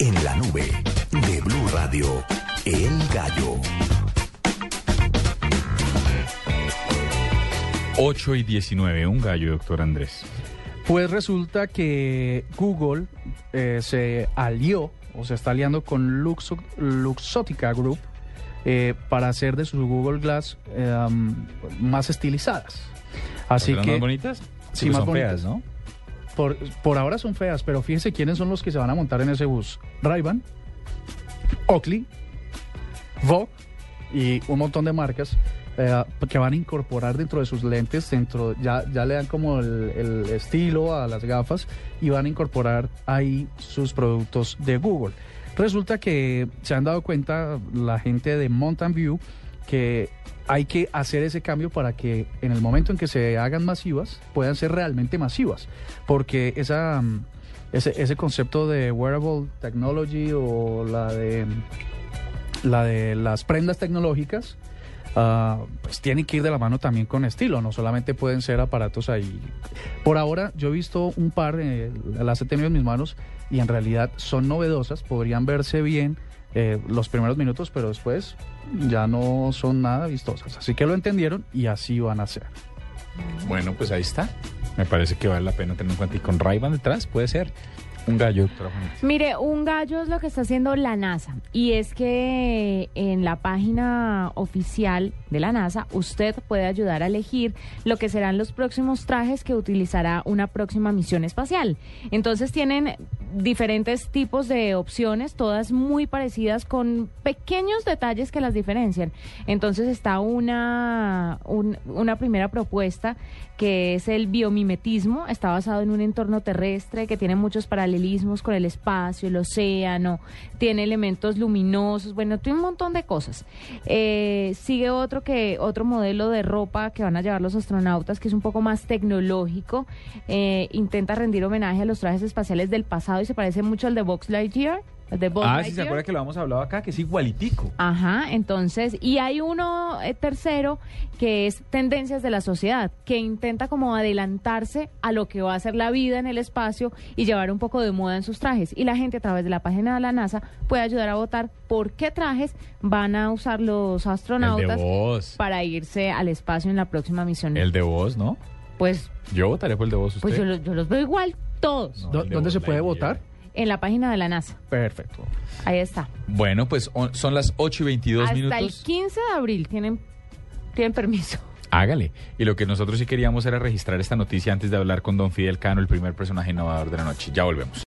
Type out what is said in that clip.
En la nube de Blue Radio, El Gallo. 8 y 19, un gallo, doctor Andrés. Pues resulta que Google eh, se alió o se está aliando con Luxo- Luxottica Group eh, para hacer de sus Google Glass eh, más estilizadas. Así ¿Serán que más bonitas? Sí, pues más son bonitas. feas, ¿no? Por, por ahora son feas, pero fíjense quiénes son los que se van a montar en ese bus. Ray-Ban, Oakley, Vogue y un montón de marcas eh, que van a incorporar dentro de sus lentes, dentro ya, ya le dan como el, el estilo a las gafas y van a incorporar ahí sus productos de Google. Resulta que se han dado cuenta la gente de Mountain View que hay que hacer ese cambio para que en el momento en que se hagan masivas puedan ser realmente masivas, porque esa mm, ese, ese concepto de wearable technology o la de la de las prendas tecnológicas tienen que ir de la mano también con estilo, no solamente pueden ser aparatos ahí. Por ahora yo he visto un par, eh, las he tenido en mis manos y en realidad son novedosas, podrían verse bien eh, los primeros minutos, pero después ya no son nada vistosas. Así que lo entendieron y así van a ser. Bueno, pues ahí está. Me parece que vale la pena tener en cuenta. Y con ray detrás puede ser un gallo. Mire, un gallo es lo que está haciendo la NASA y es que en la página oficial de la NASA usted puede ayudar a elegir lo que serán los próximos trajes que utilizará una próxima misión espacial. Entonces tienen diferentes tipos de opciones, todas muy parecidas con pequeños detalles que las diferencian. Entonces está una, un- una primera propuesta que es el biomimetismo, está basado en un entorno terrestre que tiene muchos paralelismos con el espacio, el océano, tiene elementos luminosos, bueno, tiene un montón de cosas. Eh, sigue otro que otro modelo de ropa que van a llevar los astronautas que es un poco más tecnológico, eh, intenta rendir homenaje a los trajes espaciales del pasado y se parece mucho al de Box Lightyear. el de Buzz Ah, sí, se Lightyear. acuerda que lo hemos hablado acá, que es igualitico. Ajá, entonces, y hay uno eh, tercero que es tendencias de la sociedad, que intenta como adelantarse a lo que va a ser la vida en el espacio y llevar un poco de moda en sus trajes. Y la gente a través de la página de la NASA puede ayudar a votar por qué trajes van a usar los astronautas para irse al espacio en la próxima misión. El de vos, ¿no? Pues, Yo votaré por el de vos. ¿usted? pues yo, yo los veo igual, todos, No, ¿Dó- el de ¿Dónde se puede votar? en la página de la NASA. Perfecto. Ahí está. Bueno, pues on- son las 8 y 22 Hasta minutos. el 15 de abril tienen, tienen permiso. Hágale. Y lo que nosotros sí queríamos era registrar esta noticia antes de hablar con don Fidel Cano, el primer personaje innovador de la noche. Ya volvemos.